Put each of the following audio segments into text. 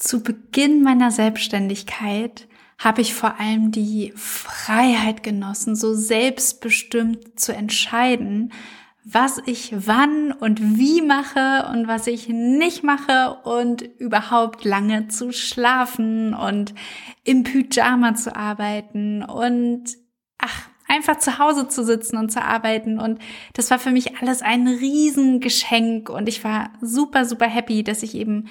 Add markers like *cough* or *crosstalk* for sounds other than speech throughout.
Zu Beginn meiner Selbstständigkeit habe ich vor allem die Freiheit genossen, so selbstbestimmt zu entscheiden, was ich wann und wie mache und was ich nicht mache und überhaupt lange zu schlafen und im Pyjama zu arbeiten. Und ach, einfach zu Hause zu sitzen und zu arbeiten. Und das war für mich alles ein Riesengeschenk und ich war super, super happy, dass ich eben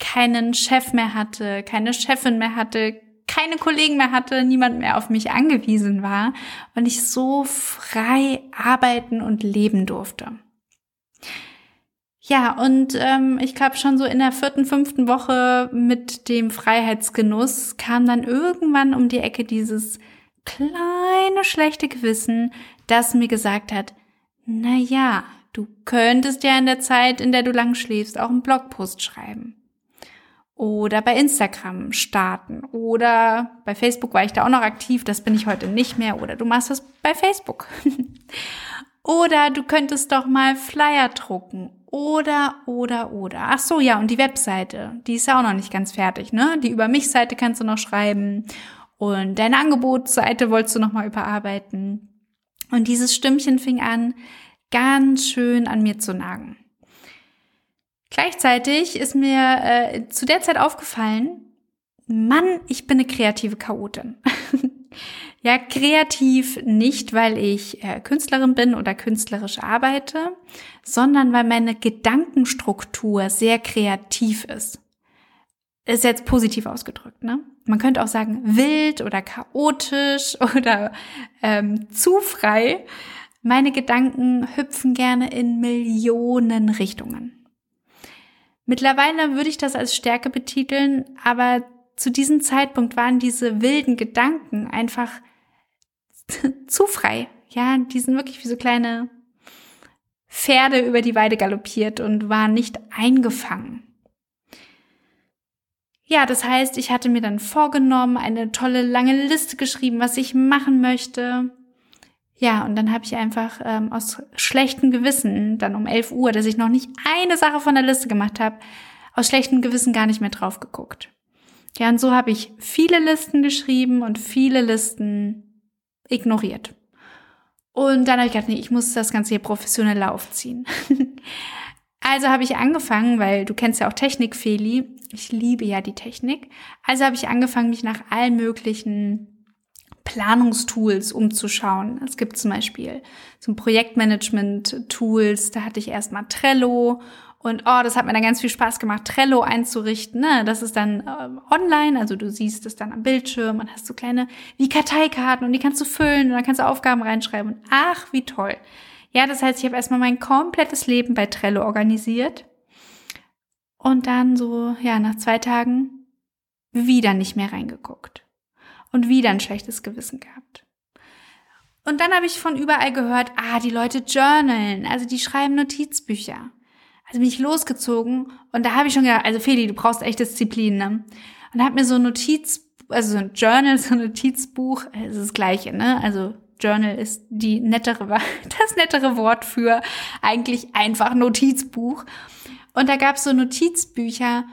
keinen Chef mehr hatte, keine Chefin mehr hatte, keine Kollegen mehr hatte, niemand mehr auf mich angewiesen war und ich so frei arbeiten und leben durfte. Ja, und ähm, ich glaube schon so in der vierten, fünften Woche mit dem Freiheitsgenuss kam dann irgendwann um die Ecke dieses kleine schlechte Gewissen, das mir gesagt hat, na ja, du könntest ja in der Zeit, in der du lang schläfst, auch einen Blogpost schreiben oder bei Instagram starten oder bei Facebook war ich da auch noch aktiv, das bin ich heute nicht mehr oder du machst das bei Facebook. *laughs* oder du könntest doch mal Flyer drucken oder oder oder. Ach so, ja, und die Webseite, die ist ja auch noch nicht ganz fertig, ne? Die über mich Seite kannst du noch schreiben und deine Angebotsseite wolltest du noch mal überarbeiten. Und dieses Stimmchen fing an ganz schön an mir zu nagen. Gleichzeitig ist mir äh, zu der Zeit aufgefallen, Mann, ich bin eine kreative Chaotin. *laughs* ja, kreativ nicht, weil ich äh, Künstlerin bin oder künstlerisch arbeite, sondern weil meine Gedankenstruktur sehr kreativ ist. Ist jetzt positiv ausgedrückt, ne? Man könnte auch sagen wild oder chaotisch *laughs* oder ähm, zu frei. Meine Gedanken hüpfen gerne in Millionen Richtungen. Mittlerweile würde ich das als Stärke betiteln, aber zu diesem Zeitpunkt waren diese wilden Gedanken einfach *laughs* zu frei. Ja, die sind wirklich wie so kleine Pferde über die Weide galoppiert und waren nicht eingefangen. Ja, das heißt, ich hatte mir dann vorgenommen, eine tolle lange Liste geschrieben, was ich machen möchte. Ja, und dann habe ich einfach ähm, aus schlechtem Gewissen, dann um 11 Uhr, dass ich noch nicht eine Sache von der Liste gemacht habe, aus schlechtem Gewissen gar nicht mehr drauf geguckt. Ja, und so habe ich viele Listen geschrieben und viele Listen ignoriert. Und dann habe ich gedacht, nee, ich muss das Ganze hier professionell aufziehen. *laughs* also habe ich angefangen, weil du kennst ja auch Technik, Feli. Ich liebe ja die Technik. Also habe ich angefangen, mich nach allen möglichen Planungstools umzuschauen. Es gibt zum Beispiel so Projektmanagement-Tools, da hatte ich erstmal Trello und oh, das hat mir dann ganz viel Spaß gemacht, Trello einzurichten. Ne? Das ist dann äh, online, also du siehst es dann am Bildschirm und hast so kleine wie Karteikarten und die kannst du füllen und dann kannst du Aufgaben reinschreiben. Und ach, wie toll. Ja, das heißt, ich habe erstmal mein komplettes Leben bei Trello organisiert. Und dann so, ja, nach zwei Tagen wieder nicht mehr reingeguckt und wieder ein schlechtes Gewissen gehabt. Und dann habe ich von überall gehört, ah, die Leute journalen, also die schreiben Notizbücher. Also bin ich losgezogen und da habe ich schon gedacht, also Feli, du brauchst echt Disziplin, ne? Und habe mir so ein Notiz, also so ein Journal, so ein Notizbuch, es ist das gleiche, ne? Also Journal ist die nettere, *laughs* das nettere Wort für eigentlich einfach Notizbuch. Und da gab es so Notizbücher,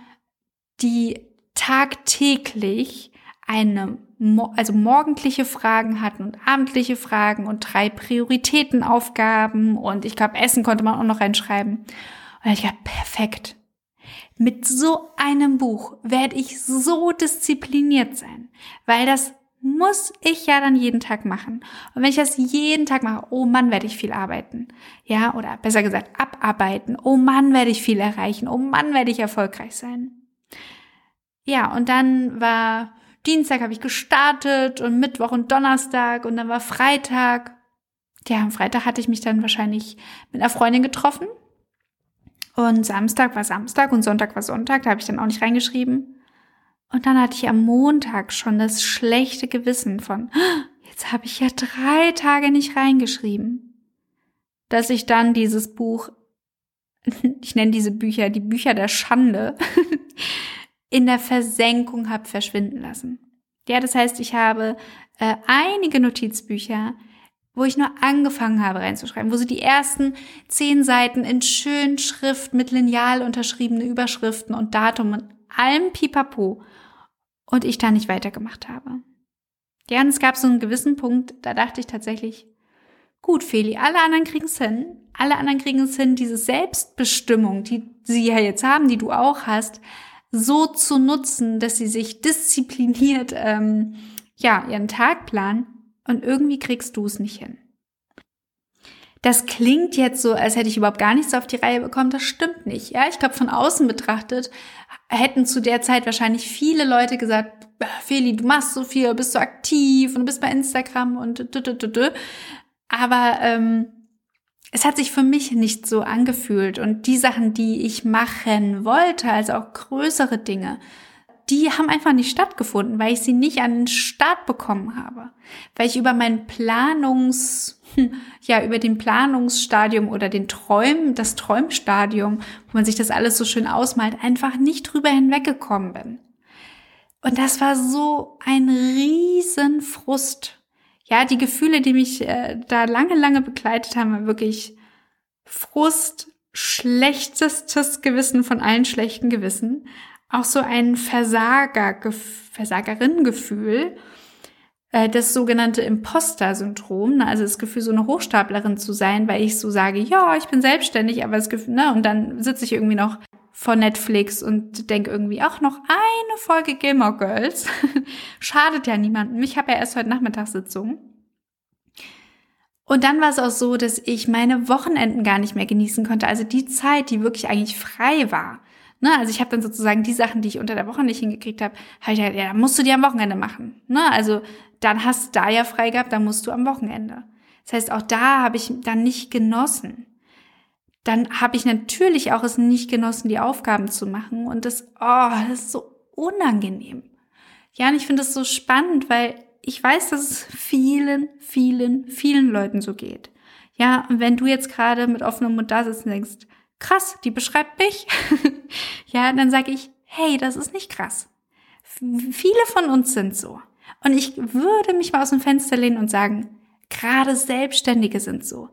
die tagtäglich eine also morgendliche Fragen hatten und abendliche Fragen und drei Prioritätenaufgaben und ich glaube, Essen konnte man auch noch reinschreiben. Und ich dachte, perfekt. Mit so einem Buch werde ich so diszipliniert sein, weil das muss ich ja dann jeden Tag machen. Und wenn ich das jeden Tag mache, oh Mann, werde ich viel arbeiten. Ja, oder besser gesagt, abarbeiten. Oh Mann, werde ich viel erreichen. Oh Mann, werde ich erfolgreich sein. Ja, und dann war Dienstag habe ich gestartet und Mittwoch und Donnerstag und dann war Freitag. Ja, am Freitag hatte ich mich dann wahrscheinlich mit einer Freundin getroffen. Und Samstag war Samstag und Sonntag war Sonntag, da habe ich dann auch nicht reingeschrieben. Und dann hatte ich am Montag schon das schlechte Gewissen von, jetzt habe ich ja drei Tage nicht reingeschrieben. Dass ich dann dieses Buch, *laughs* ich nenne diese Bücher die Bücher der Schande, *laughs* in der Versenkung habe verschwinden lassen. Ja, das heißt, ich habe äh, einige Notizbücher, wo ich nur angefangen habe reinzuschreiben, wo so die ersten zehn Seiten in schön Schrift mit Lineal unterschriebene Überschriften und Datum und allem Pipapo und ich da nicht weitergemacht habe. Ja, und es gab so einen gewissen Punkt, da dachte ich tatsächlich, gut, Feli, alle anderen kriegen es hin. Alle anderen kriegen es hin, diese Selbstbestimmung, die sie ja jetzt haben, die du auch hast, so zu nutzen, dass sie sich diszipliniert, ähm, ja, ihren Tag planen und irgendwie kriegst du es nicht hin. Das klingt jetzt so, als hätte ich überhaupt gar nichts auf die Reihe bekommen. Das stimmt nicht. Ja, ich glaube, von außen betrachtet hätten zu der Zeit wahrscheinlich viele Leute gesagt, Feli, du machst so viel, bist so aktiv und du bist bei Instagram und d -d -d aber ähm, es hat sich für mich nicht so angefühlt. Und die Sachen, die ich machen wollte, also auch größere Dinge, die haben einfach nicht stattgefunden, weil ich sie nicht an den Start bekommen habe, weil ich über mein Planungs *laughs* ja, über den Planungsstadium oder den Träumen, das Träumstadium, wo man sich das alles so schön ausmalt, einfach nicht drüber hinweggekommen bin. Und das war so ein riesen Frust. Ja, die Gefühle, die mich äh, da lange, lange begleitet haben, waren wirklich Frust, schlechtestes Gewissen von allen schlechten Gewissen, auch so ein Versager, Versagerinnengefühl, äh, das sogenannte Imposter-Syndrom, ne? also das Gefühl, so eine Hochstaplerin zu sein, weil ich so sage, ja, ich bin selbstständig, aber das Gefühl, ne, und dann sitze ich irgendwie noch vor Netflix und denke irgendwie, ach, noch eine Folge Gilmore Girls. *laughs* Schadet ja niemandem. Ich habe ja erst heute Nachmittag Sitzung. Und dann war es auch so, dass ich meine Wochenenden gar nicht mehr genießen konnte. Also die Zeit, die wirklich eigentlich frei war. Ne, also ich habe dann sozusagen die Sachen, die ich unter der Woche nicht hingekriegt habe, habe ich halt, ja, musst du die am Wochenende machen. Ne, also dann hast du da ja frei gehabt, dann musst du am Wochenende. Das heißt, auch da habe ich dann nicht genossen dann habe ich natürlich auch es nicht genossen, die Aufgaben zu machen. Und das, oh, das ist so unangenehm. Ja, und ich finde das so spannend, weil ich weiß, dass es vielen, vielen, vielen Leuten so geht. Ja, und wenn du jetzt gerade mit offenem Mund da sitzt und denkst, krass, die beschreibt mich, *laughs* ja, dann sage ich, hey, das ist nicht krass. Viele von uns sind so. Und ich würde mich mal aus dem Fenster lehnen und sagen, gerade Selbstständige sind so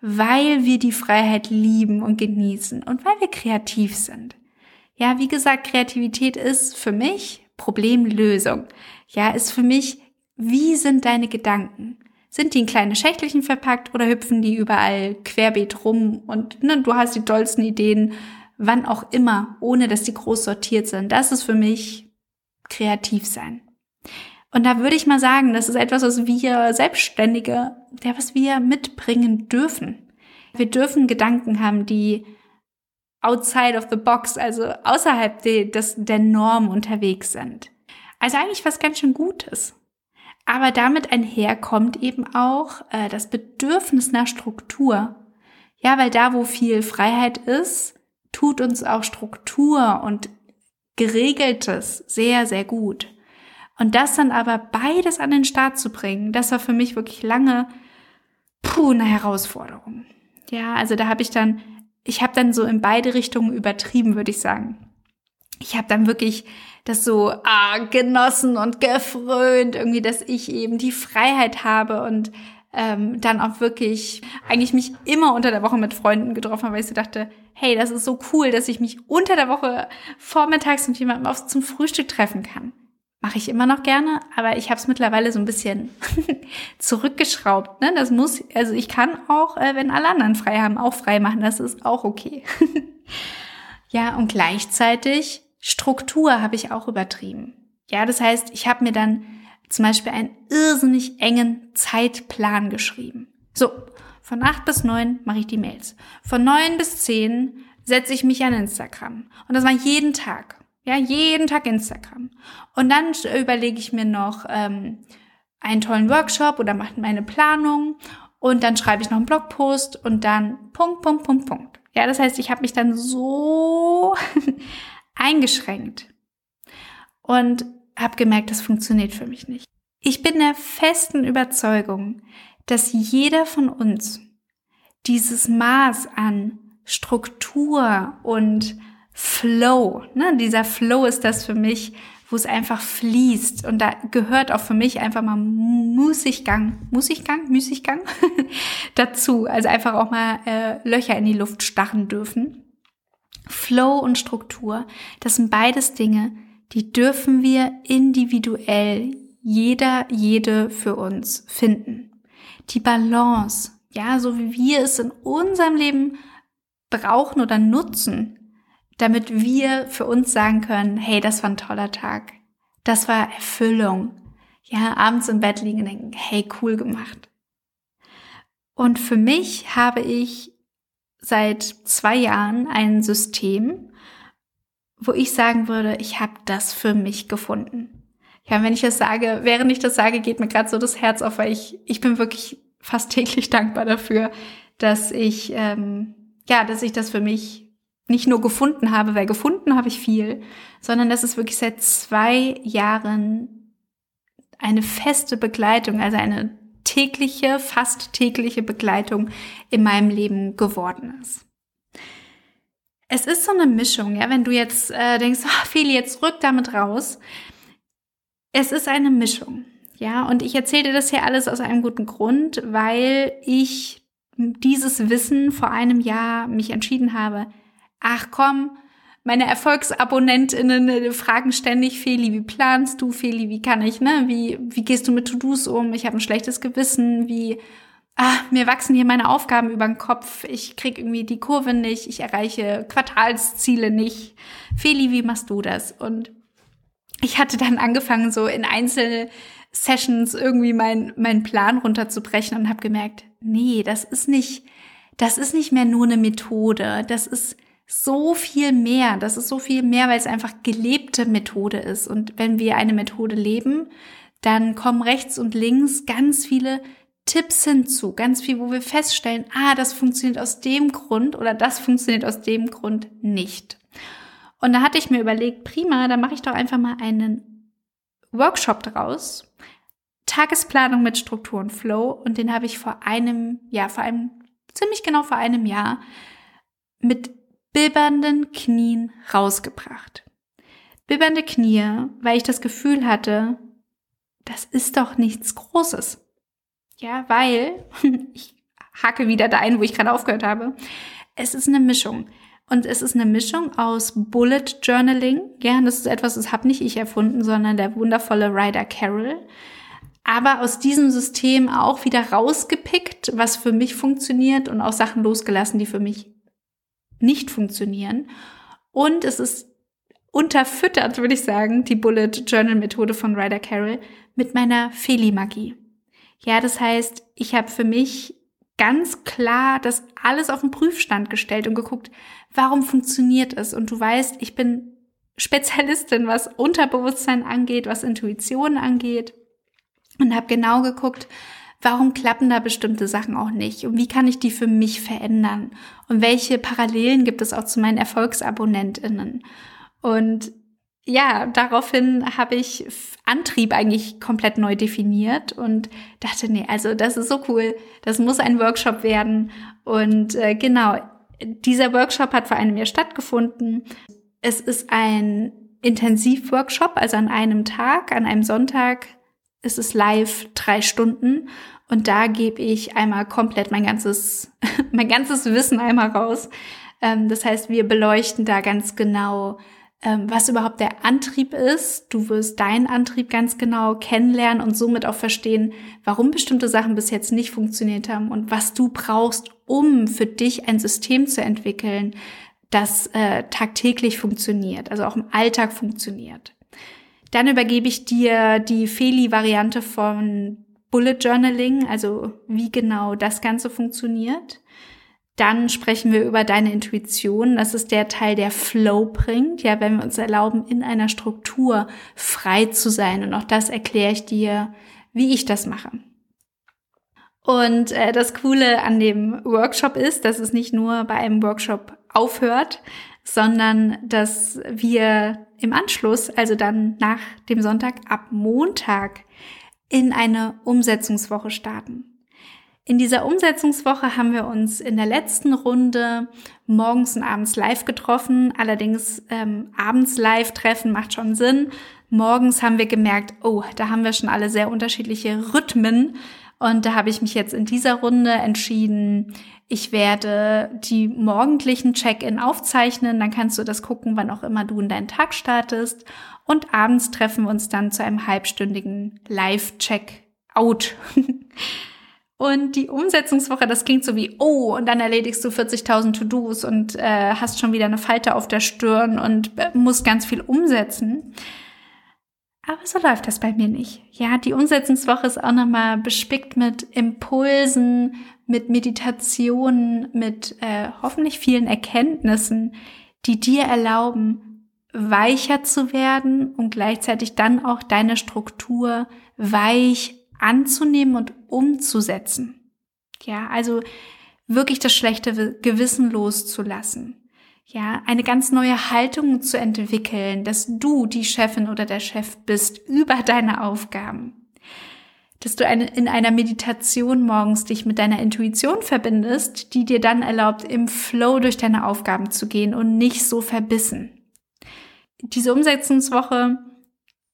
weil wir die Freiheit lieben und genießen und weil wir kreativ sind. Ja, wie gesagt, Kreativität ist für mich Problemlösung. Ja, ist für mich, wie sind deine Gedanken? Sind die in kleine Schächtelchen verpackt oder hüpfen die überall querbeet rum und ne, du hast die tollsten Ideen, wann auch immer, ohne dass die groß sortiert sind. Das ist für mich kreativ sein. Und da würde ich mal sagen, das ist etwas, was wir Selbstständige, ja, was wir mitbringen dürfen. Wir dürfen Gedanken haben, die outside of the box, also außerhalb de, des, der Norm unterwegs sind. Also eigentlich was ganz schön Gutes. Aber damit einherkommt eben auch äh, das Bedürfnis nach Struktur. Ja, weil da, wo viel Freiheit ist, tut uns auch Struktur und Geregeltes sehr, sehr gut. Und das dann aber beides an den Start zu bringen, das war für mich wirklich lange puh, eine Herausforderung. Ja, also da habe ich dann, ich habe dann so in beide Richtungen übertrieben, würde ich sagen. Ich habe dann wirklich das so ah, genossen und gefrönt, irgendwie, dass ich eben die Freiheit habe und ähm, dann auch wirklich eigentlich mich immer unter der Woche mit Freunden getroffen habe, weil ich so dachte, hey, das ist so cool, dass ich mich unter der Woche vormittags mit jemandem auf, zum Frühstück treffen kann. Mache ich immer noch gerne, aber ich habe es mittlerweile so ein bisschen *laughs* zurückgeschraubt. Ne? Das muss, also ich kann auch, äh, wenn alle anderen frei haben, auch frei machen. Das ist auch okay. *laughs* ja, und gleichzeitig Struktur habe ich auch übertrieben. Ja, das heißt, ich habe mir dann zum Beispiel einen irrsinnig engen Zeitplan geschrieben. So, von acht bis neun mache ich die Mails. Von neun bis zehn setze ich mich an Instagram. Und das war jeden Tag. Ja, jeden Tag Instagram. Und dann überlege ich mir noch ähm, einen tollen Workshop oder mache meine Planung und dann schreibe ich noch einen Blogpost und dann Punkt, Punkt, Punkt, Punkt. Ja, das heißt, ich habe mich dann so *laughs* eingeschränkt und habe gemerkt, das funktioniert für mich nicht. Ich bin der festen Überzeugung, dass jeder von uns dieses Maß an Struktur und Flow. Ne? Dieser Flow ist das für mich, wo es einfach fließt. Und da gehört auch für mich einfach mal Mußiggang, Mußiggang, Müßiggang *laughs* dazu. Also einfach auch mal äh, Löcher in die Luft starren dürfen. Flow und Struktur, das sind beides Dinge, die dürfen wir individuell jeder, jede für uns finden. Die Balance, ja, so wie wir es in unserem Leben brauchen oder nutzen, damit wir für uns sagen können, hey, das war ein toller Tag. Das war Erfüllung. Ja, abends im Bett liegen und denken, hey, cool gemacht. Und für mich habe ich seit zwei Jahren ein System, wo ich sagen würde, ich habe das für mich gefunden. Ja, wenn ich das sage, während ich das sage, geht mir gerade so das Herz auf, weil ich, ich bin wirklich fast *laughs* täglich dankbar dafür, dass ich, ähm, ja, dass ich das für mich nicht nur gefunden habe, weil gefunden habe ich viel, sondern dass es wirklich seit zwei Jahren eine feste Begleitung, also eine tägliche, fast tägliche Begleitung in meinem Leben geworden ist. Es ist so eine Mischung, ja, wenn du jetzt äh, denkst, oh, *laughs* Feli, jetzt rück damit raus. Es ist eine Mischung, ja, und ich erzähle dir das hier alles aus einem guten Grund, weil ich dieses Wissen vor einem Jahr mich entschieden habe, ach komm, meine ErfolgsabonnentInnen äh, fragen ständig, Feli, wie planst du? Feli, wie kann ich, ne? Wie, wie gehst du mit To-Dos um? Ich habe ein schlechtes Gewissen, wie, ah, mir wachsen hier meine Aufgaben über den Kopf, ich krieg irgendwie die Kurve nicht, ich erreiche Quartalsziele nicht. Feli, wie machst du das? Und ich hatte dann angefangen, so in Einzelsessions irgendwie meinen mein Plan runterzubrechen und habe gemerkt, nee, das ist nicht, das ist nicht mehr nur eine Methode, das ist so viel mehr. Das ist so viel mehr, weil es einfach gelebte Methode ist. Und wenn wir eine Methode leben, dann kommen rechts und links ganz viele Tipps hinzu, ganz viel, wo wir feststellen, ah, das funktioniert aus dem Grund oder das funktioniert aus dem Grund nicht. Und da hatte ich mir überlegt, prima, da mache ich doch einfach mal einen Workshop draus. Tagesplanung mit Struktur und Flow. Und den habe ich vor einem, ja, vor einem, ziemlich genau vor einem Jahr mit bibbernden Knien rausgebracht. Bibbernde Knie, weil ich das Gefühl hatte, das ist doch nichts Großes. Ja, weil, *laughs* ich hacke wieder da ein, wo ich gerade aufgehört habe, es ist eine Mischung. Und es ist eine Mischung aus Bullet Journaling. Ja, das ist etwas, das habe nicht ich erfunden, sondern der wundervolle Ryder Carroll. Aber aus diesem System auch wieder rausgepickt, was für mich funktioniert und auch Sachen losgelassen, die für mich nicht funktionieren. Und es ist unterfüttert, würde ich sagen, die Bullet Journal Methode von Ryder Carroll mit meiner Feli-Magie. Ja, das heißt, ich habe für mich ganz klar das alles auf den Prüfstand gestellt und geguckt, warum funktioniert es? Und du weißt, ich bin Spezialistin, was Unterbewusstsein angeht, was Intuition angeht und habe genau geguckt, warum klappen da bestimmte Sachen auch nicht und wie kann ich die für mich verändern und welche Parallelen gibt es auch zu meinen Erfolgsabonnentinnen. Und ja, daraufhin habe ich Antrieb eigentlich komplett neu definiert und dachte, nee, also das ist so cool, das muss ein Workshop werden. Und äh, genau, dieser Workshop hat vor einem Jahr stattgefunden. Es ist ein Intensivworkshop, also an einem Tag, an einem Sonntag ist es live drei Stunden und da gebe ich einmal komplett mein ganzes, *laughs* mein ganzes Wissen einmal raus. Ähm, das heißt, wir beleuchten da ganz genau, ähm, was überhaupt der Antrieb ist. Du wirst deinen Antrieb ganz genau kennenlernen und somit auch verstehen, warum bestimmte Sachen bis jetzt nicht funktioniert haben und was du brauchst, um für dich ein System zu entwickeln, das äh, tagtäglich funktioniert, also auch im Alltag funktioniert. Dann übergebe ich dir die Feli-Variante von Bullet Journaling, also wie genau das Ganze funktioniert. Dann sprechen wir über deine Intuition. Das ist der Teil, der Flow bringt. Ja, wenn wir uns erlauben, in einer Struktur frei zu sein. Und auch das erkläre ich dir, wie ich das mache. Und äh, das Coole an dem Workshop ist, dass es nicht nur bei einem Workshop aufhört, sondern dass wir im Anschluss, also dann nach dem Sonntag ab Montag, in eine Umsetzungswoche starten. In dieser Umsetzungswoche haben wir uns in der letzten Runde morgens und abends live getroffen. Allerdings ähm, abends live treffen macht schon Sinn. Morgens haben wir gemerkt, oh, da haben wir schon alle sehr unterschiedliche Rhythmen. Und da habe ich mich jetzt in dieser Runde entschieden, ich werde die morgendlichen Check-in aufzeichnen. Dann kannst du das gucken, wann auch immer du in deinen Tag startest. Und abends treffen wir uns dann zu einem halbstündigen Live-Check-out. *laughs* Und die Umsetzungswoche, das klingt so wie, oh, und dann erledigst du 40.000 To-Dos und äh, hast schon wieder eine Falte auf der Stirn und äh, musst ganz viel umsetzen. Aber so läuft das bei mir nicht. Ja, die Umsetzungswoche ist auch nochmal bespickt mit Impulsen, mit Meditationen, mit äh, hoffentlich vielen Erkenntnissen, die dir erlauben, weicher zu werden und gleichzeitig dann auch deine Struktur weich anzunehmen und umzusetzen. Ja, also wirklich das schlechte Gewissen loszulassen. Ja, eine ganz neue Haltung zu entwickeln, dass du die Chefin oder der Chef bist über deine Aufgaben. Dass du eine, in einer Meditation morgens dich mit deiner Intuition verbindest, die dir dann erlaubt, im Flow durch deine Aufgaben zu gehen und nicht so verbissen. Diese Umsetzungswoche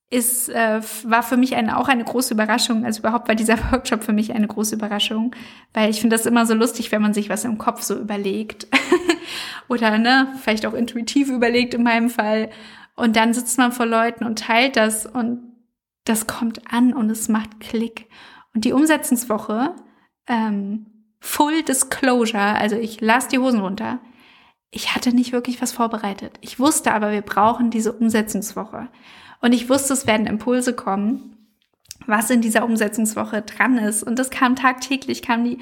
ist, äh, war für mich eine, auch eine große Überraschung. Also überhaupt war dieser *laughs* Workshop für mich eine große Überraschung, weil ich finde das immer so lustig, wenn man sich was im Kopf so überlegt. *laughs* Oder ne, vielleicht auch intuitiv überlegt in meinem Fall. Und dann sitzt man vor Leuten und teilt das und das kommt an und es macht Klick. Und die Umsetzungswoche, ähm, Full Disclosure, also ich lasse die Hosen runter. Ich hatte nicht wirklich was vorbereitet. Ich wusste aber, wir brauchen diese Umsetzungswoche. Und ich wusste, es werden Impulse kommen, was in dieser Umsetzungswoche dran ist. Und das kam tagtäglich, kam die,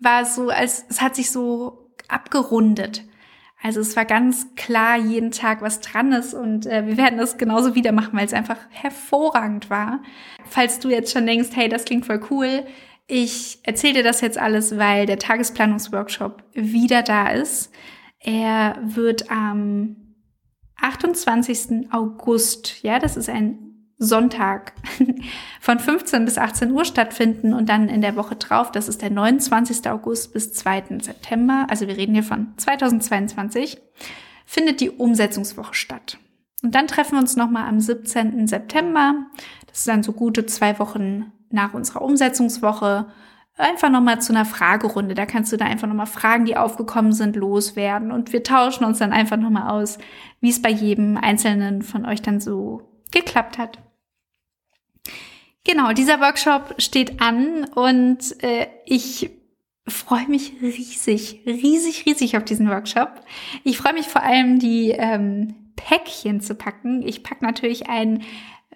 war so, als es hat sich so abgerundet. Also es war ganz klar jeden Tag, was dran ist und äh, wir werden das genauso wieder machen, weil es einfach hervorragend war. Falls du jetzt schon denkst, hey, das klingt voll cool, ich erzähle dir das jetzt alles, weil der Tagesplanungsworkshop wieder da ist. Er wird am 28. August, ja, das ist ein Sonntag, *laughs* von 15 bis 18 Uhr stattfinden und dann in der Woche drauf, das ist der 29. August bis 2. September, also wir reden hier von 2022, findet die Umsetzungswoche statt. Und dann treffen wir uns nochmal am 17. September. Das ist dann so gute zwei Wochen nach unserer Umsetzungswoche einfach nochmal zu einer Fragerunde. Da kannst du da einfach nochmal Fragen, die aufgekommen sind, loswerden. Und wir tauschen uns dann einfach nochmal aus, wie es bei jedem Einzelnen von euch dann so geklappt hat. Genau, dieser Workshop steht an und äh, ich freue mich riesig, riesig, riesig auf diesen Workshop. Ich freue mich vor allem, die ähm, Päckchen zu packen. Ich packe natürlich ein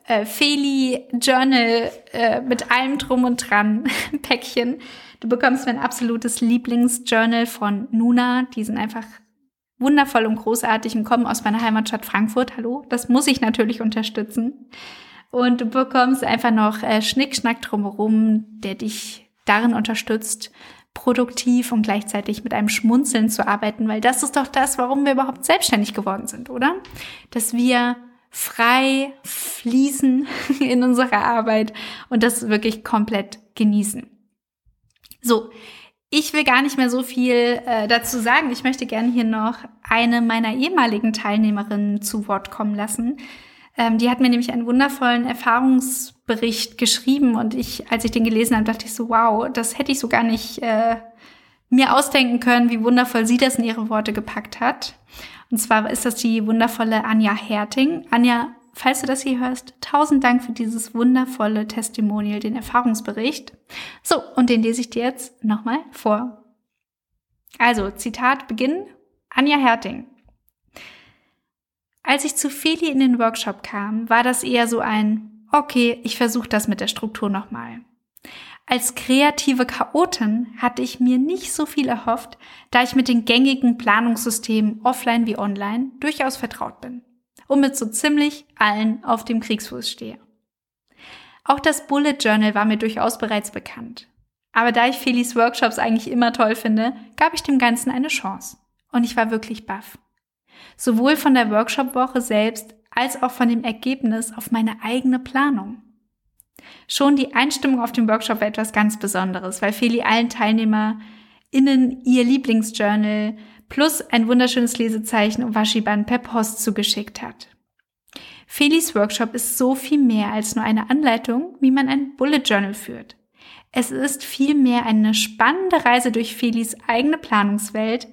äh, Feli Journal äh, mit allem drum und dran *laughs* Päckchen. Du bekommst mein absolutes Lieblingsjournal von Nuna. Die sind einfach wundervoll und großartig und kommen aus meiner Heimatstadt Frankfurt. Hallo, das muss ich natürlich unterstützen. Und du bekommst einfach noch äh, Schnickschnack drumherum, der dich darin unterstützt, produktiv und gleichzeitig mit einem Schmunzeln zu arbeiten, weil das ist doch das, warum wir überhaupt selbstständig geworden sind, oder? Dass wir frei fließen *laughs* in unserer Arbeit und das wirklich komplett genießen. So, ich will gar nicht mehr so viel äh, dazu sagen. Ich möchte gerne hier noch eine meiner ehemaligen Teilnehmerinnen zu Wort kommen lassen. Ähm, die hat mir nämlich einen wundervollen Erfahrungsbericht geschrieben und ich, als ich den gelesen habe, dachte ich so, wow, das hätte ich so gar nicht äh, mir ausdenken können, wie wundervoll sie das in ihre Worte gepackt hat. Und zwar ist das die wundervolle Anja Herting. Anja, falls du das hier hörst, tausend Dank für dieses wundervolle Testimonial, den Erfahrungsbericht. So, und den lese ich dir jetzt nochmal vor. Also, Zitat Beginn. Anja Herting. Als ich zu Feli in den Workshop kam, war das eher so ein, okay, ich versuche das mit der Struktur nochmal. Als kreative Chaotin hatte ich mir nicht so viel erhofft, da ich mit den gängigen Planungssystemen offline wie online durchaus vertraut bin und mit so ziemlich allen auf dem Kriegsfuß stehe. Auch das Bullet Journal war mir durchaus bereits bekannt. Aber da ich Felis Workshops eigentlich immer toll finde, gab ich dem Ganzen eine Chance. Und ich war wirklich baff. Sowohl von der Workshop-Woche selbst als auch von dem Ergebnis auf meine eigene Planung. Schon die Einstimmung auf den Workshop war etwas ganz Besonderes, weil Feli allen TeilnehmerInnen ihr Lieblingsjournal plus ein wunderschönes Lesezeichen und Waschiband per Post zugeschickt hat. Felis Workshop ist so viel mehr als nur eine Anleitung, wie man ein Bullet Journal führt. Es ist vielmehr eine spannende Reise durch Felis eigene Planungswelt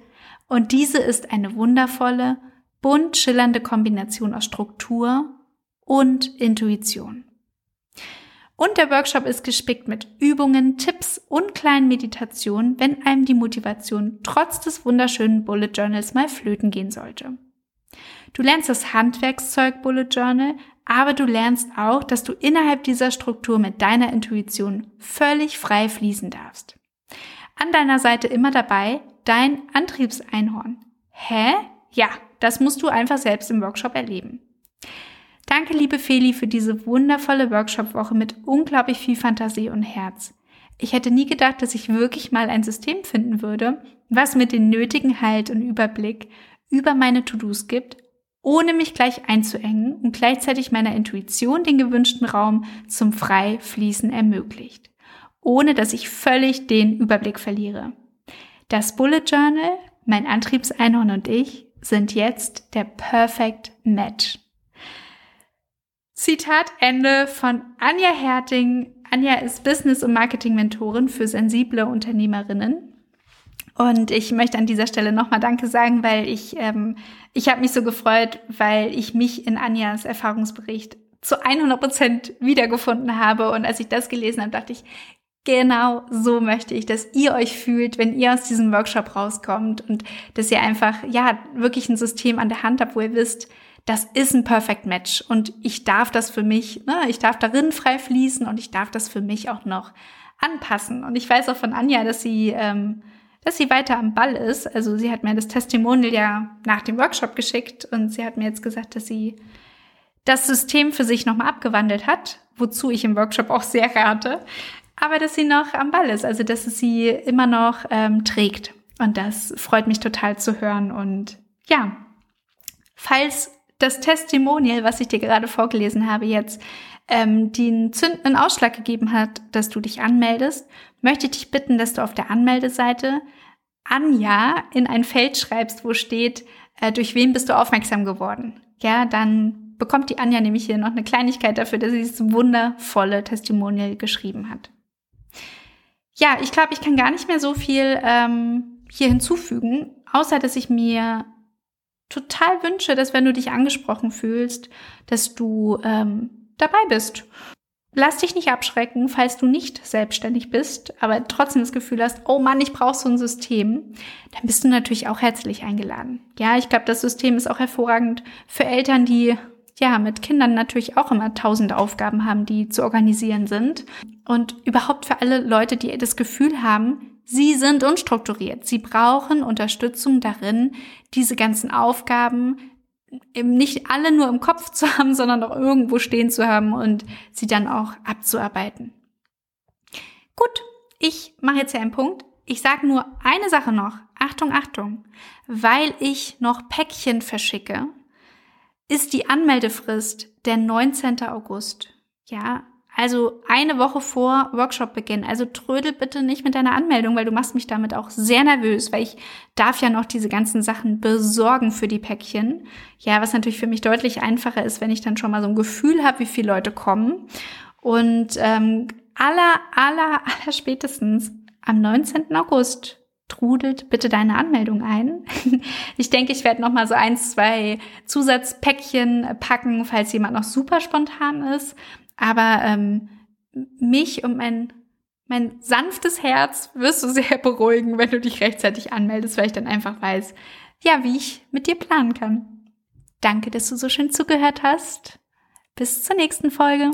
und diese ist eine wundervolle, bunt schillernde Kombination aus Struktur und Intuition. Und der Workshop ist gespickt mit Übungen, Tipps und kleinen Meditationen, wenn einem die Motivation trotz des wunderschönen Bullet Journals mal flöten gehen sollte. Du lernst das Handwerkszeug Bullet Journal, aber du lernst auch, dass du innerhalb dieser Struktur mit deiner Intuition völlig frei fließen darfst. An deiner Seite immer dabei dein Antriebseinhorn. Hä? Ja, das musst du einfach selbst im Workshop erleben. Danke, liebe Feli, für diese wundervolle Workshop-Woche mit unglaublich viel Fantasie und Herz. Ich hätte nie gedacht, dass ich wirklich mal ein System finden würde, was mir den nötigen Halt und Überblick über meine To-Dos gibt, ohne mich gleich einzuengen und gleichzeitig meiner Intuition den gewünschten Raum zum frei fließen ermöglicht, ohne dass ich völlig den Überblick verliere. Das Bullet Journal, mein Antriebseinhorn und ich sind jetzt der Perfect Match. Zitat Ende von Anja Herting. Anja ist Business- und Marketing-Mentorin für sensible Unternehmerinnen. Und ich möchte an dieser Stelle nochmal Danke sagen, weil ich, ähm, ich habe mich so gefreut, weil ich mich in Anjas Erfahrungsbericht zu 100 Prozent wiedergefunden habe. Und als ich das gelesen habe, dachte ich, Genau so möchte ich, dass ihr euch fühlt, wenn ihr aus diesem Workshop rauskommt und dass ihr einfach, ja, wirklich ein System an der Hand habt, wo ihr wisst, das ist ein Perfect Match und ich darf das für mich, ne, ich darf darin frei fließen und ich darf das für mich auch noch anpassen. Und ich weiß auch von Anja, dass sie, ähm, dass sie weiter am Ball ist. Also sie hat mir das Testimonial ja nach dem Workshop geschickt und sie hat mir jetzt gesagt, dass sie das System für sich nochmal abgewandelt hat, wozu ich im Workshop auch sehr rate aber dass sie noch am Ball ist, also dass es sie immer noch ähm, trägt. Und das freut mich total zu hören. Und ja, falls das Testimonial, was ich dir gerade vorgelesen habe, jetzt ähm, den zündenden Ausschlag gegeben hat, dass du dich anmeldest, möchte ich dich bitten, dass du auf der Anmeldeseite Anja in ein Feld schreibst, wo steht, äh, durch wen bist du aufmerksam geworden. Ja, dann bekommt die Anja nämlich hier noch eine Kleinigkeit dafür, dass sie dieses wundervolle Testimonial geschrieben hat ja, ich glaube, ich kann gar nicht mehr so viel ähm, hier hinzufügen, außer dass ich mir total wünsche, dass wenn du dich angesprochen fühlst, dass du ähm, dabei bist. Lass dich nicht abschrecken, falls du nicht selbstständig bist, aber trotzdem das Gefühl hast, oh Mann, ich brauche so ein System, dann bist du natürlich auch herzlich eingeladen. Ja, ich glaube, das System ist auch hervorragend für Eltern, die ja, mit Kindern natürlich auch immer tausend Aufgaben haben, die zu organisieren sind. Und überhaupt für alle Leute, die das Gefühl haben, sie sind unstrukturiert. Sie brauchen Unterstützung darin, diese ganzen Aufgaben nicht alle nur im Kopf zu *laughs* haben, sondern auch irgendwo stehen zu haben und sie dann auch abzuarbeiten. Gut, ich mache jetzt hier einen Punkt. Ich sage nur eine Sache noch. Achtung, Achtung. Weil ich noch Päckchen verschicke, ist die Anmeldefrist der 19. August. Ja, also eine Woche vor Workshopbeginn. Also trödel bitte nicht mit deiner Anmeldung, weil du machst mich damit auch sehr nervös, weil ich darf ja noch diese ganzen Sachen besorgen für die Päckchen. Ja, was natürlich für mich deutlich einfacher ist, wenn ich dann schon mal so ein Gefühl habe, wie viele Leute kommen. Und ähm, aller, aller, aller spätestens am 19. August trudelt bitte deine Anmeldung ein. *laughs* Ich denke, ich werde noch mal so ein, zwei Zusatzpäckchen packen, falls jemand noch super spontan ist. Aber ähm, mich und mein mein sanftes Herz wirst du *laughs* sehr beruhigen, wenn du dich rechtzeitig anmeldest, weil ich dann einfach weiß, ja, wie ich mit dir planen kann. Danke, dass du so schön zugehört hast. Bis zur nächsten Folge.